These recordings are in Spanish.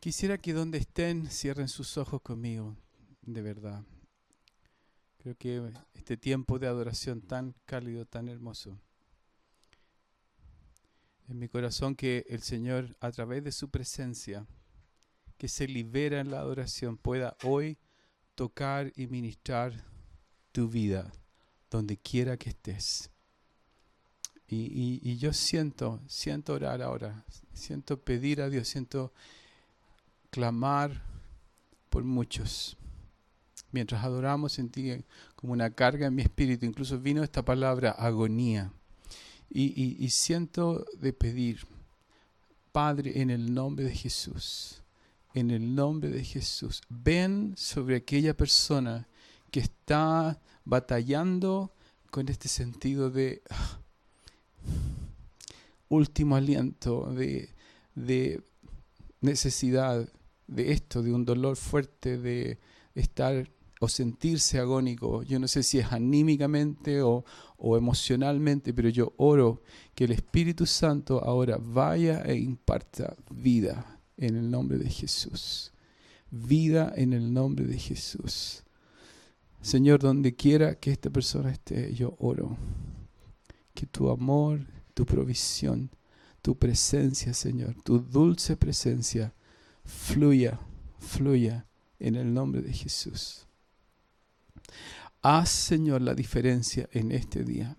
Quisiera que donde estén cierren sus ojos conmigo, de verdad. Creo que este tiempo de adoración tan cálido, tan hermoso, en mi corazón que el Señor, a través de su presencia, que se libera en la adoración, pueda hoy tocar y ministrar tu vida, donde quiera que estés. Y, y, yo siento, siento orar ahora, siento pedir a Dios, siento clamar por muchos. Mientras adoramos sentí como una carga en mi espíritu, incluso vino esta palabra agonía. Y, y siento de pedir, Padre, en el nombre de Jesús, en el nombre de Jesús, ven sobre aquella persona que está batallando con este sentido de ah, último aliento, de, de necesidad, de esto, de un dolor fuerte, de estar o sentirse agónico. Yo no sé si es anímicamente o, o, emocionalmente, pero yo oro que el Espíritu Santo ahora vaya e imparta vida en el nombre de Jesús. Vida en el nombre de Jesús. Señor, donde quiera que esta persona esté, yo oro que tu amor, tu provisión, tu presencia, Señor, tu dulce presencia, fluya, fluya en el nombre de Jesús. Haz, Señor, la diferencia en este día.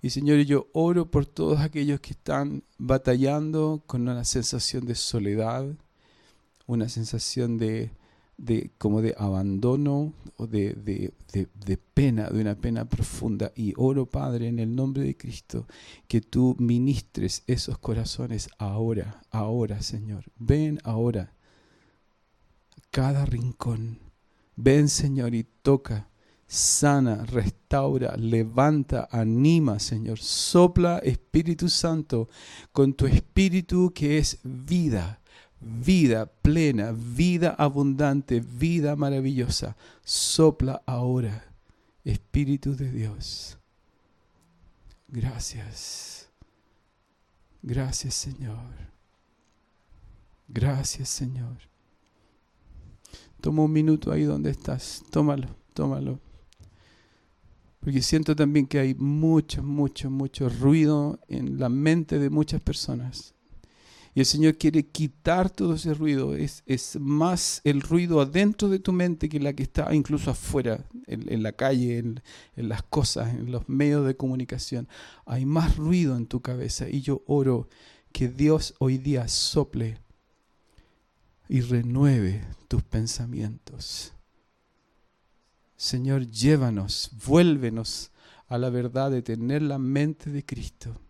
Y Señor, yo oro por todos aquellos que están batallando con una sensación de soledad, una sensación de, de como de abandono o de, de, de, pena, de una pena profunda. Y oro, Padre, en el nombre de Cristo, que tú ministres esos corazones ahora, ahora, Señor. Ven ahora cada rincón. Ven, Señor, y toca, sana, restaura, levanta, anima, Señor. Sopla, Espíritu Santo, con tu Espíritu que es vida, vida plena, vida abundante, vida maravillosa. Sopla ahora, Espíritu de Dios. Gracias. Gracias, Señor. Gracias, Señor. Toma un minuto ahí donde estás. Tómalo, tómalo. Porque siento también que hay mucho, mucho, mucho ruido en la mente de muchas personas. Y el Señor quiere quitar todo ese ruido. Es, es más el ruido adentro de tu mente que la que está incluso afuera, en, la calle, en, en, las cosas, en los medios de comunicación. Hay más ruido en tu cabeza. Y yo oro que Dios hoy día sople y renueve tus pensamientos. Señor, llévanos, vuélvenos a la verdad de tener la mente de Cristo.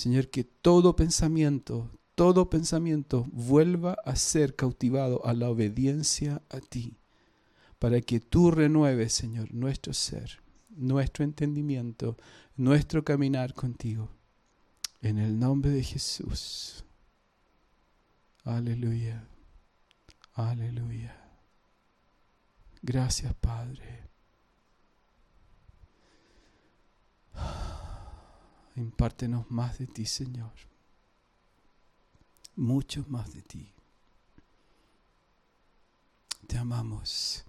Señor, que todo pensamiento, todo pensamiento vuelva a ser cautivado a la obediencia a ti, para que tú renueves, Señor, nuestro ser, nuestro entendimiento, nuestro caminar contigo. En el nombre de Jesús. Aleluya. Aleluya. Gracias, Padre. Impártenos más de ti, Señor. Mucho más de ti. Te amamos.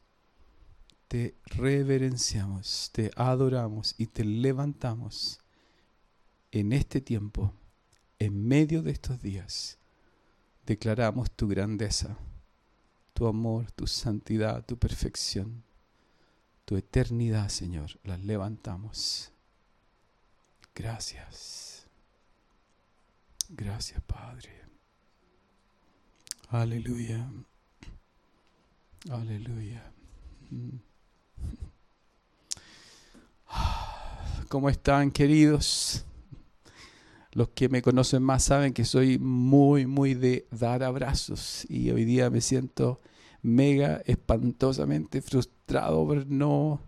Te reverenciamos, te adoramos y te levantamos en este tiempo, en medio de estos días declaramos tu grandeza, tu amor, tu santidad, tu perfección, tu eternidad, Señor. Las levantamos. Gracias. Gracias, Padre. Aleluya. Aleluya. ¿Cómo están, queridos? Los que me conocen más saben que soy muy, muy de dar abrazos y hoy día me siento mega espantosamente frustrado por no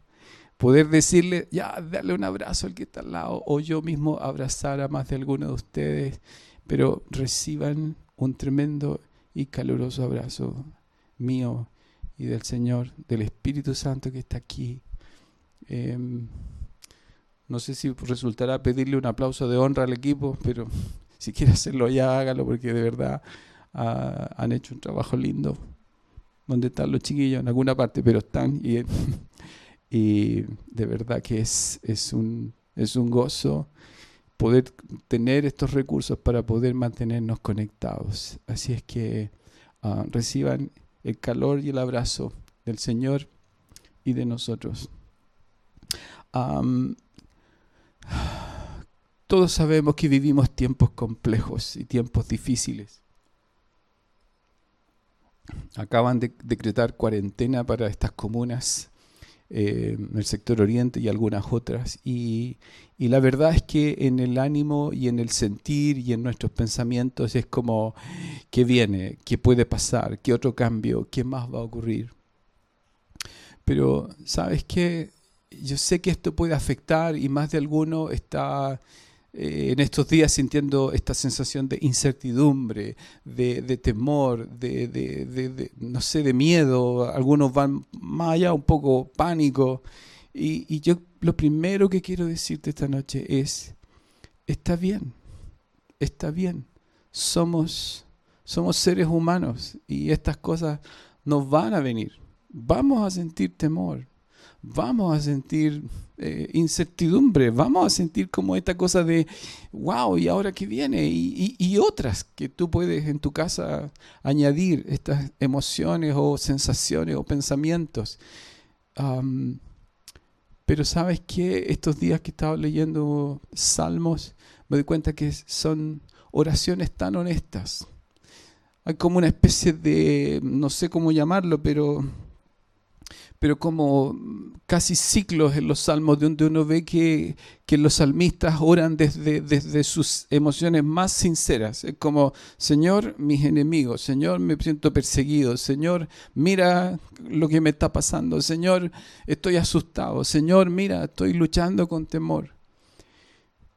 poder decirle, ya, darle un abrazo al que está al lado o yo mismo abrazar a más de alguno de ustedes, pero reciban un tremendo y caluroso abrazo mío y del Señor, del Espíritu Santo que está aquí. Em, no sé si resultará pedirle un aplauso de honra al equipo, pero si quiere hacerlo ya, hágalo, porque de verdad ah, han hecho un trabajo lindo. ¿Dónde están los chiquillos? En alguna parte, pero están. Y, y de verdad que es, es, un, es un gozo poder tener estos recursos para poder mantenernos conectados. Así es que ah, reciban el calor y el abrazo del Señor y de nosotros. todos sabemos que vivimos tiempos complejos y tiempos difíciles. Acaban de decretar cuarentena para estas comunas eh, en el sector oriente y algunas otras. Y, y, la verdad es que en el ánimo y en el sentir y en nuestros pensamientos es como, ¿qué viene? ¿Qué puede pasar? ¿Qué otro cambio? ¿Qué más va a ocurrir? Pero, ¿sabes qué? yo sé que esto puede afectar y más de alguno está eh, en estos días sintiendo esta sensación de incertidumbre, de, temor, de, no sé, de miedo. Algunos van más allá, un poco pánico. Y, y yo lo primero que quiero decirte esta noche es, está bien, está bien. Somos, somos seres humanos y estas cosas nos van a venir. Vamos a sentir temor, vamos a sentir eh, incertidumbre, vamos a sentir como esta cosa de, wow, ¿y ahora qué viene? Y, otras que tú puedes en tu casa añadir, estas emociones o sensaciones o pensamientos. pero sabes que estos días que estaba leyendo salmos, me doy cuenta que son oraciones tan honestas. Hay como una especie de, no sé cómo llamarlo, pero pero como casi ciclos en los salmos donde uno ve que, los salmistas oran desde, desde sus emociones más sinceras. Es como, Señor, mis enemigos, Señor, me siento perseguido, Señor, mira lo que me está pasando, Señor, estoy asustado, Señor, mira, estoy luchando con temor.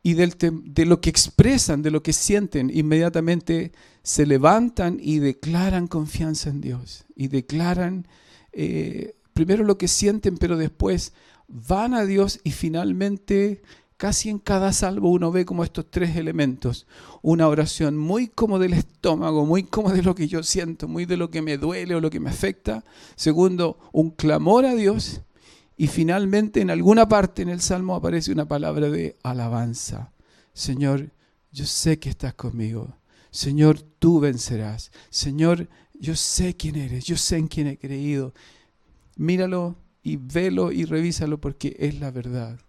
Y de lo que expresan, de lo que sienten, inmediatamente se levantan y declaran confianza en Dios. Y declaran eh, primero lo que sienten, pero después van a Dios y finalmente casi en cada salvo uno ve como estos tres elementos. Una oración muy como del estómago, muy como de lo que yo siento, muy de lo que me duele o lo que me afecta. Segundo, un clamor a Dios. Y finalmente en alguna parte en el Salmo aparece una palabra de alabanza. Señor, yo sé que estás conmigo. Señor, tú vencerás. Señor, yo sé quién eres, yo sé en quién he creído míralo y velo y revísalo porque es la verdad.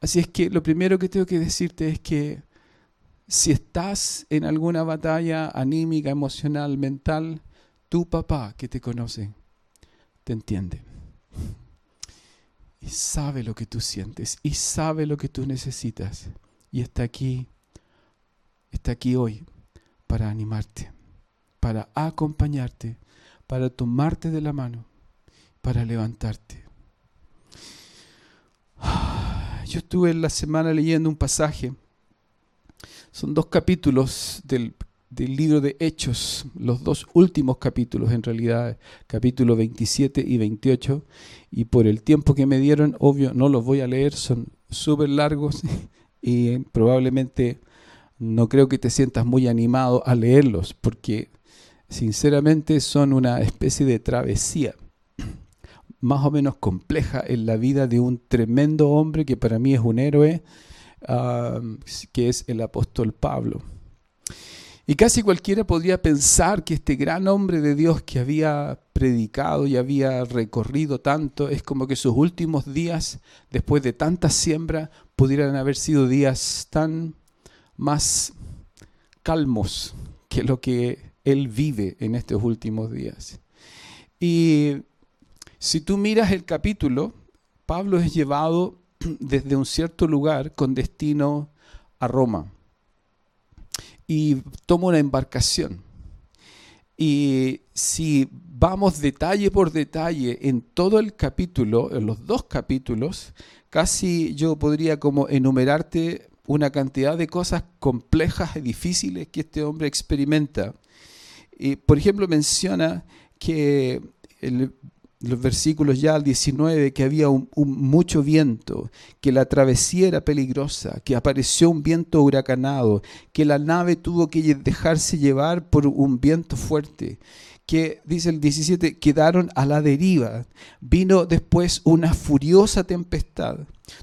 Así es que lo primero que tengo que decirte es que si estás en alguna batalla anímica, emocional, mental, tu papá que te conoce te entiende. Y sabe lo que tú sientes y sabe lo que tú necesitas. Y está aquí, está aquí hoy para animarte, para acompañarte, para tomarte de la mano para levantarte. Yo estuve en la semana leyendo un pasaje. Son dos capítulos del, libro de Hechos, los dos últimos capítulos en realidad, capítulo 27 y 28. Y por el tiempo que me dieron, obvio, no los voy a leer, son súper largos y probablemente no creo que te sientas muy animado a leerlos, porque sinceramente son una especie de travesía más o menos compleja en la vida de un tremendo hombre que para mí es un héroe, que es el apóstol Pablo. Y casi cualquiera podría pensar que este gran hombre de Dios que había predicado y había recorrido tanto, es como que sus últimos días, después de tanta siembra, pudieran haber sido días tan más calmos que lo que él vive en estos últimos días. Y si tú miras el capítulo, Pablo es llevado desde un cierto lugar con destino a Roma y toma una embarcación. Y si vamos detalle por detalle en todo el capítulo, en los dos capítulos, casi yo podría como enumerarte una cantidad de cosas complejas y difíciles que este hombre experimenta. Y, por ejemplo, menciona que el los versículos ya al 19, que había un, mucho viento, que la travesía era peligrosa, que apareció un viento huracanado, que la nave tuvo que dejarse llevar por un viento fuerte, que, dice el 17, quedaron a la deriva. Vino después una furiosa tempestad.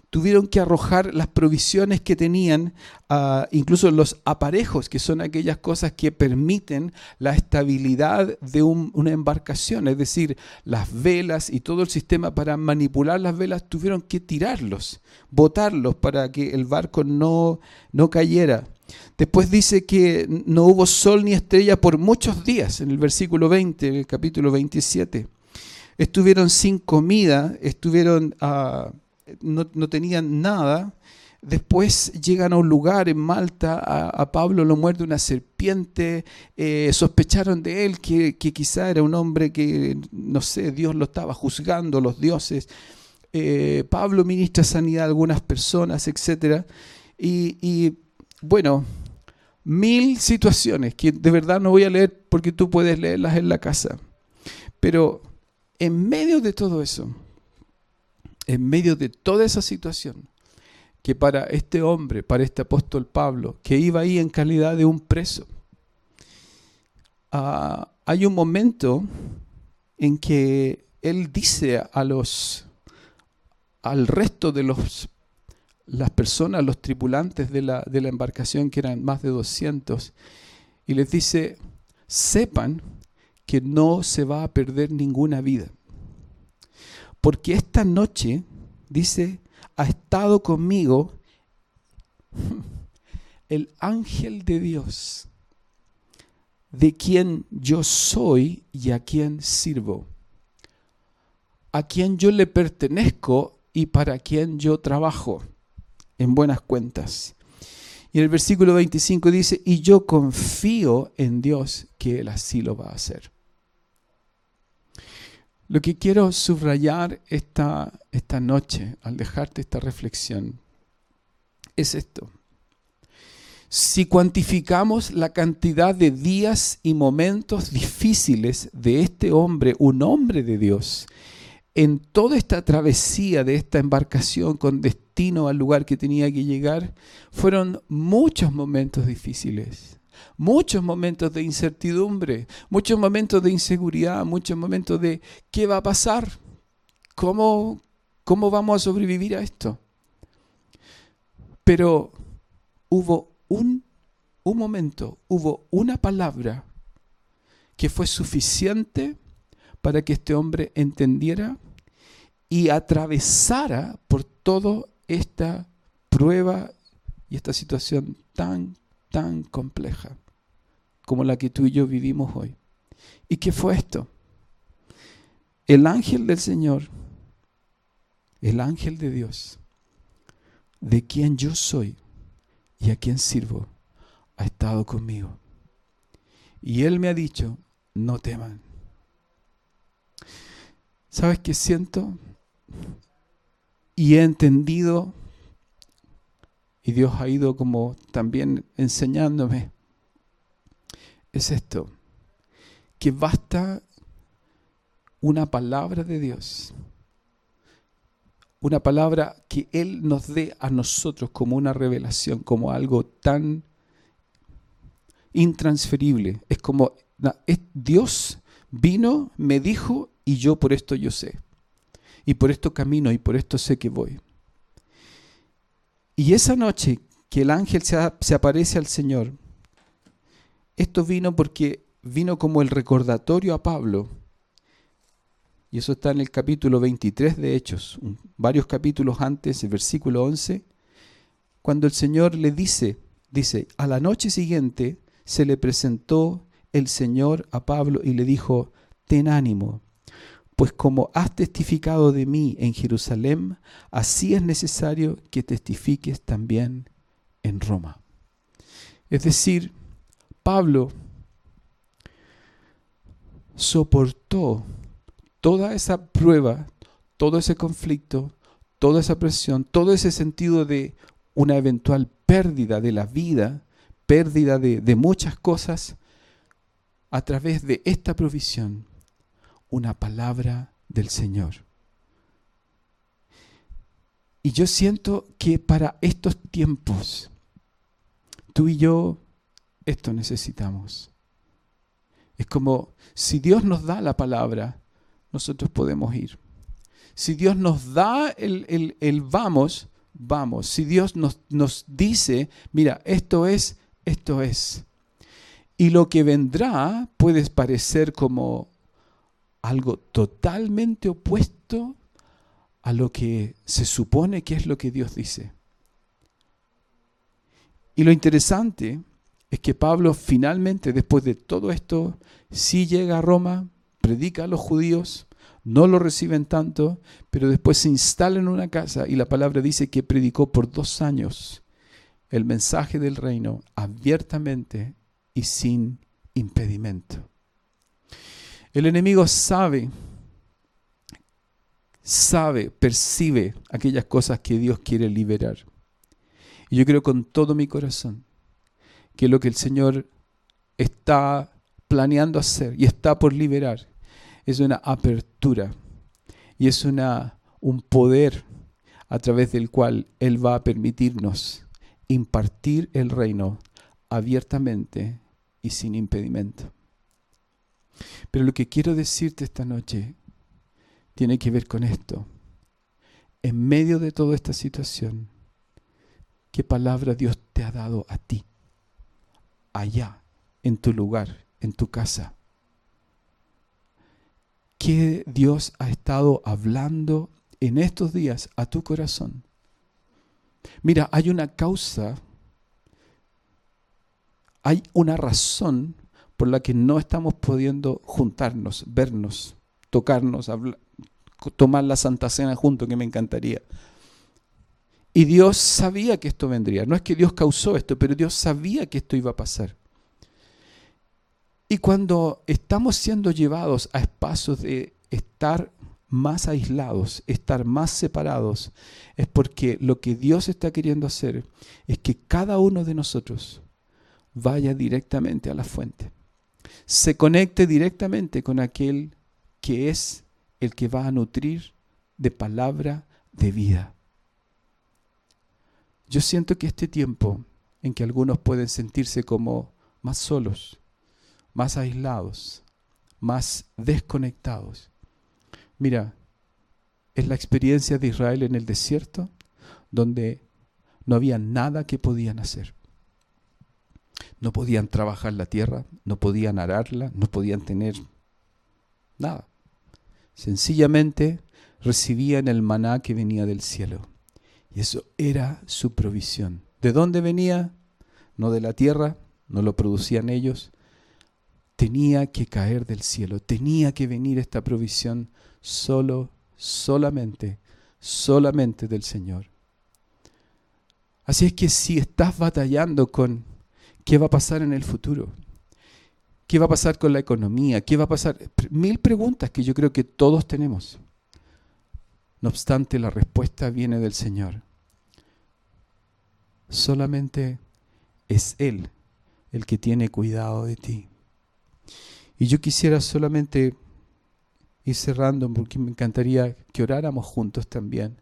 Tuvieron que arrojar las provisiones que tenían, ah, incluso los aparejos, que son aquellas cosas que permiten la estabilidad de una embarcación, es decir, las velas y todo el sistema para manipular las velas, tuvieron que tirarlos, botarlos para que el barco no, no cayera. Después dice que no hubo sol ni estrella por muchos días, en el versículo 20, en el capítulo 27. Estuvieron sin comida, estuvieron, ah, no, tenían nada. Después llegan a un lugar en Malta, a, Pablo lo muerde una serpiente, eh, sospecharon de él que, quizá era un hombre que, no sé, Dios lo estaba juzgando, los dioses. Eh, Pablo ministra sanidad a algunas personas, etc. y bueno, mil situaciones que de verdad no voy a leer porque tú puedes leerlas en la casa. Pero en medio de todo eso, en medio de toda esa situación, que para este hombre, para este apóstol Pablo, que iba ahí en calidad de un preso, ah, hay un momento en que él dice a los al resto de los las personas, los tripulantes de la, de la embarcación, que eran más de 200, y les dice, sepan que no se va a perder ninguna vida. Porque esta noche, dice, ha estado conmigo el ángel de Dios, de quien yo soy y a quien sirvo, a quien yo le pertenezco y para quien yo trabajo en buenas cuentas. Y en el versículo 25 dice, y yo confío en Dios que Él así lo va a hacer. Lo que quiero subrayar esta, esta noche al dejarte esta reflexión es esto. Si cuantificamos la cantidad de días y momentos difíciles de este hombre, un hombre de Dios, en toda esta travesía de esta embarcación con al lugar que tenía que llegar, fueron muchos momentos difíciles, muchos momentos de incertidumbre, muchos momentos de inseguridad, muchos momentos de qué va a pasar, cómo, cómo vamos a sobrevivir a esto. Pero hubo un, un momento, hubo una palabra que fue suficiente para que este hombre entendiera y atravesara por toda esta prueba y esta situación tan, tan compleja como la que tú y yo vivimos hoy. ¿Y qué fue esto? El ángel del Señor, el ángel de Dios, de quien yo soy y a quien sirvo, ha estado conmigo. Y Él me ha dicho, no teman. ¿Sabes qué siento? Y he entendido, y Dios ha ido como también enseñándome, es esto, que basta una palabra de Dios, una palabra que Él nos dé a nosotros como una revelación, como algo tan intransferible. Es como Dios vino, me dijo y yo por esto yo sé y por esto camino y por esto sé que voy. Y esa noche que el ángel se, aparece al Señor, esto vino porque vino como el recordatorio a Pablo, y eso está en el capítulo 23 de Hechos, varios capítulos antes, el versículo 11, cuando el Señor le dice, dice, a la noche siguiente se le presentó el Señor a Pablo y le dijo, ten ánimo, pues como has testificado de mí en Jerusalén, así es necesario que testifiques también en Roma. Es decir, Pablo soportó toda esa prueba, todo ese conflicto, toda esa presión, todo ese sentido de una eventual pérdida de la vida, pérdida de, de muchas cosas, a través de esta provisión una palabra del Señor. Y yo siento que para estos tiempos, tú y yo, esto necesitamos. Es como si Dios nos da la palabra, nosotros podemos ir. Si Dios nos da el, el, vamos, vamos. Si Dios nos, nos dice, mira, esto es, esto es. Y lo que vendrá puede parecer como algo totalmente opuesto a lo que se supone que es lo que Dios dice. Y lo interesante es que Pablo finalmente, después de todo esto, sí llega a Roma, predica a los judíos, no lo reciben tanto, pero después se instala en una casa y la palabra dice que predicó por dos años el mensaje del reino abiertamente y sin impedimento. El enemigo sabe sabe, percibe aquellas cosas que Dios quiere liberar. Y yo creo con todo mi corazón que lo que el Señor está planeando hacer y está por liberar es una apertura y es una, un poder a través del cual Él va a permitirnos impartir el reino abiertamente y sin impedimento. Pero lo que quiero decirte esta noche tiene que ver con esto. En medio de toda esta situación, ¿qué palabra Dios te ha dado a ti? Allá, en tu lugar, en tu casa. ¿Qué Dios ha estado hablando en estos días a tu corazón? Mira, hay una causa, hay una razón por la que no estamos pudiendo juntarnos, vernos, tocarnos, hablar, tomar la Santa Cena junto, que me encantaría. Y Dios sabía que esto vendría. No es que Dios causó esto, pero Dios sabía que esto iba a pasar. Y cuando estamos siendo llevados a espacios de estar más aislados, estar más separados, es porque lo que Dios está queriendo hacer es que cada uno de nosotros vaya directamente a la fuente, se conecte directamente con aquel que es el que va a nutrir de palabra de vida. Yo siento que este tiempo en que algunos pueden sentirse como más solos, más aislados, más desconectados. Mira, es la experiencia de Israel en el desierto donde no había nada que podían hacer. No podían trabajar la tierra, no podían ararla, no podían tener nada. Sencillamente recibían el maná que venía del cielo. Y eso era su provisión. ¿De dónde venía? No de la tierra, no lo producían ellos. Tenía que caer del cielo, tenía que venir esta provisión solo, solamente, solamente del Señor. Así es que si estás batallando con qué va a pasar en el futuro, ¿Qué va a pasar con la economía? ¿Qué va a pasar? Mil preguntas que yo creo que todos tenemos. No obstante, la respuesta viene del Señor. Solamente es Él el que tiene cuidado de ti. Y yo quisiera solamente ir cerrando porque me encantaría que oráramos juntos también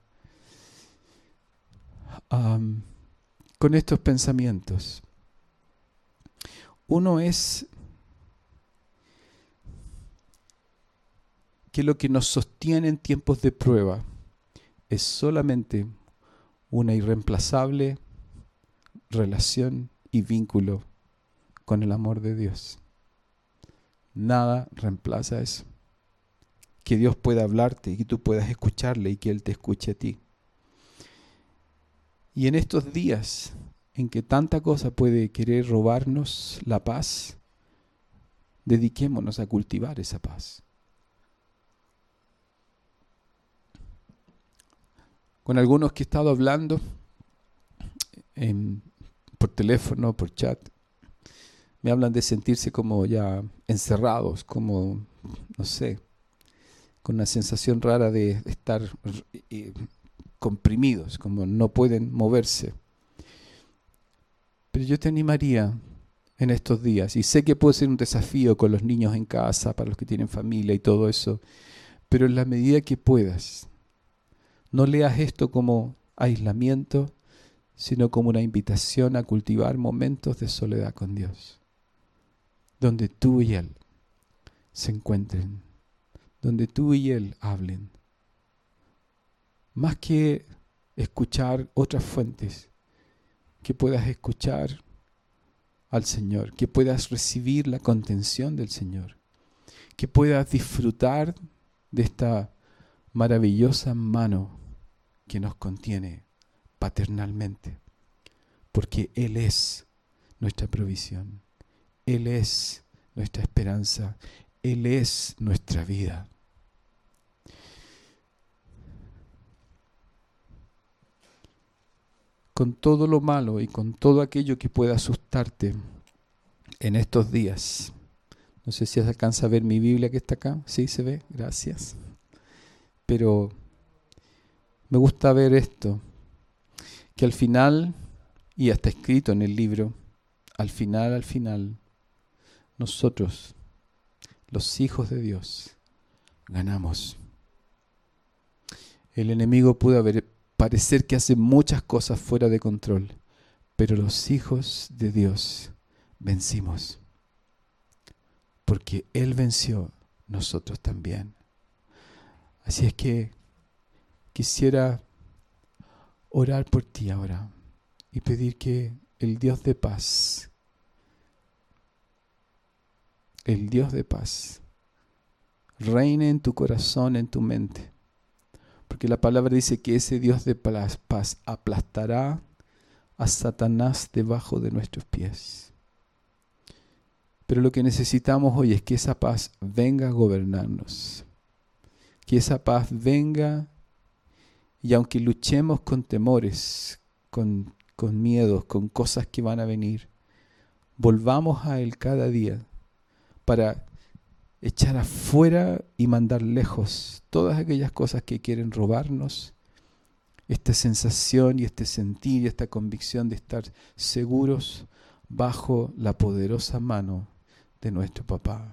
con estos pensamientos. Uno es que lo que nos sostiene en tiempos de prueba es solamente una irreemplazable relación y vínculo con el amor de Dios. Nada reemplaza eso. Que Dios pueda hablarte y que tú puedas escucharle y que Él te escuche a ti. Y en estos días en que tanta cosa puede querer robarnos la paz, dediquémonos a cultivar esa paz. con algunos que he estado hablando por teléfono, por chat. Me hablan de sentirse como ya encerrados, como, no sé, con una sensación rara de estar eh, comprimidos, como no pueden moverse. Pero yo te animaría en estos días, y sé que puede ser un desafío con los niños en casa, para los que tienen familia y todo eso, pero en la medida que puedas, no leas esto como aislamiento, sino como una invitación a cultivar momentos de soledad con Dios, donde tú y Él se encuentren, donde tú y Él hablen. Más que escuchar otras fuentes, que puedas escuchar al Señor, que puedas recibir la contención del Señor, que puedas disfrutar de esta maravillosa mano que nos contiene paternalmente, porque Él es nuestra provisión, Él es nuestra esperanza, Él es nuestra vida. Con todo lo malo y con todo aquello que pueda asustarte en estos días. No sé si alcanza a ver mi Biblia que está acá. Sí, se ve. Gracias. Pero me gusta ver esto, que al final, y está escrito en el libro, al final, al final, nosotros, los hijos de Dios, ganamos. El enemigo pudo haber, parecer que hace muchas cosas fuera de control, pero los hijos de Dios vencimos. Porque Él venció, nosotros también. Así es que quisiera orar por ti ahora y pedir que el Dios de paz, el Dios de paz, reine en tu corazón, en tu mente. Porque la palabra dice que ese Dios de paz, aplastará a Satanás debajo de nuestros pies. Pero lo que necesitamos hoy es que esa paz venga a gobernarnos. Que esa paz venga y aunque luchemos con temores, con, con miedos, con cosas que van a venir, volvamos a Él cada día para echar afuera y mandar lejos todas aquellas cosas que quieren robarnos esta sensación y este sentir y esta convicción de estar seguros bajo la poderosa mano de nuestro papá.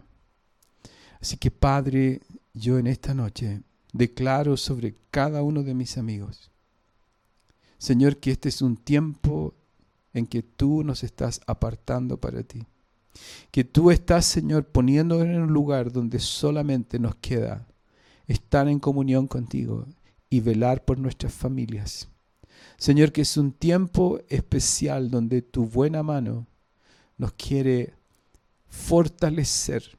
Así que Padre, yo en esta noche declaro sobre cada uno de mis amigos. Señor, que este es un tiempo en que tú nos estás apartando para ti. Que tú estás, Señor, poniendo en un lugar donde solamente nos queda estar en comunión contigo y velar por nuestras familias. Señor, que es un tiempo especial donde tu buena mano nos quiere fortalecer.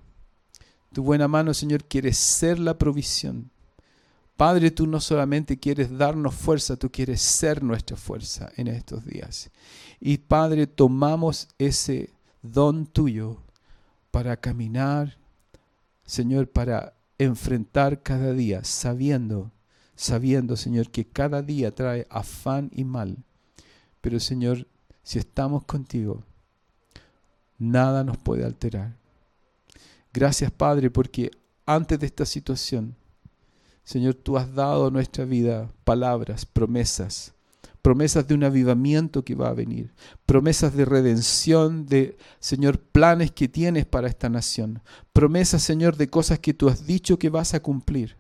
Tu buena mano, Señor, quiere ser la provisión. Padre, tú no solamente quieres darnos fuerza, tú quieres ser nuestra fuerza en estos días. Y Padre, tomamos ese don tuyo para caminar, Señor, para enfrentar cada día, sabiendo, sabiendo, Señor, que cada día trae afán y mal. Pero, Señor, si estamos contigo, nada nos puede alterar. Gracias, Padre, porque antes de esta situación, Señor, tú has dado a nuestra vida palabras, promesas, promesas de un avivamiento que va a venir, promesas de redención, de, Señor, planes que tienes para esta nación, promesas, Señor, de cosas que tú has dicho que vas a cumplir.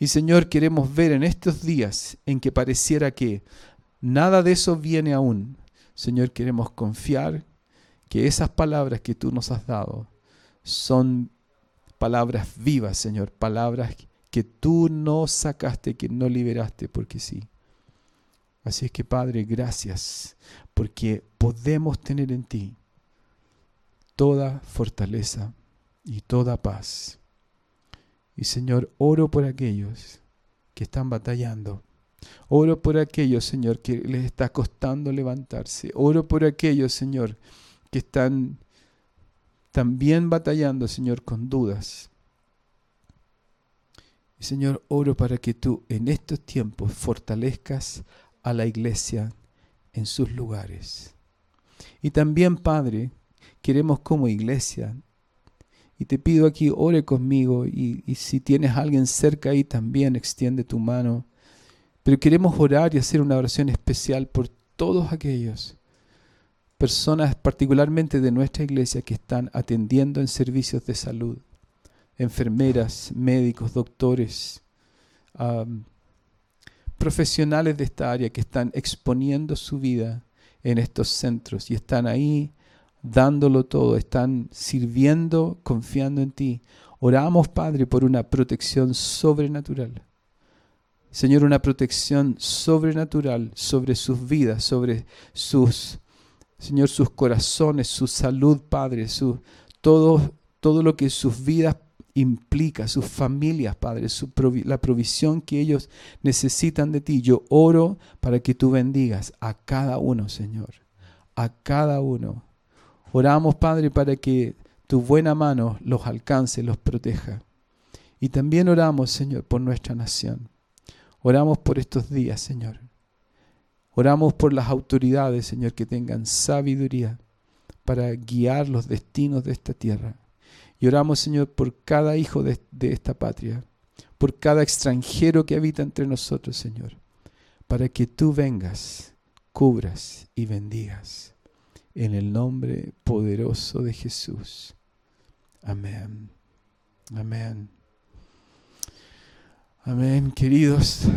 Y, Señor, queremos ver en estos días en que pareciera que nada de eso viene aún. Señor, queremos confiar que esas palabras que tú nos has dado son palabras vivas, Señor, palabras que tú no sacaste, que no liberaste, porque sí. Así es que Padre, gracias, porque podemos tener en ti toda fortaleza y toda paz. Y Señor, oro por aquellos que están batallando. Oro por aquellos, Señor, que les está costando levantarse. Oro por aquellos, Señor, que están también batallando, Señor, con dudas. Y Señor, oro para que tú en estos tiempos fortalezcas a la iglesia en sus lugares. Y también, Padre, queremos como iglesia, y te pido aquí, ore conmigo, y, y si tienes alguien cerca ahí también, extiende tu mano. Pero queremos orar y hacer una oración especial por todos aquellos personas particularmente de nuestra iglesia que están atendiendo en servicios de salud enfermeras, médicos, doctores, profesionales de esta área que están exponiendo su vida en estos centros y están ahí dándolo todo, están sirviendo, confiando en ti. Oramos, Padre, por una protección sobrenatural. Señor, una protección sobrenatural sobre sus vidas, sobre sus, Señor, sus corazones, su salud, Padre, su, todo, todo lo que sus vidas implica, sus familias, Padre, su la provisión que ellos necesitan de ti. Yo oro para que tú bendigas a cada uno, Señor, a cada uno. Oramos, Padre, para que tu buena mano los alcance, los proteja. Y también oramos, Señor, por nuestra nación. Oramos por estos días, Señor. Oramos por las autoridades, Señor, que tengan sabiduría para guiar los destinos de esta tierra. Y oramos, Señor, por cada hijo de, esta patria, por cada extranjero que habita entre nosotros, Señor, para que tú vengas, cubras y bendigas. En el nombre poderoso de Jesús. Amén. Amén. Amén, queridos.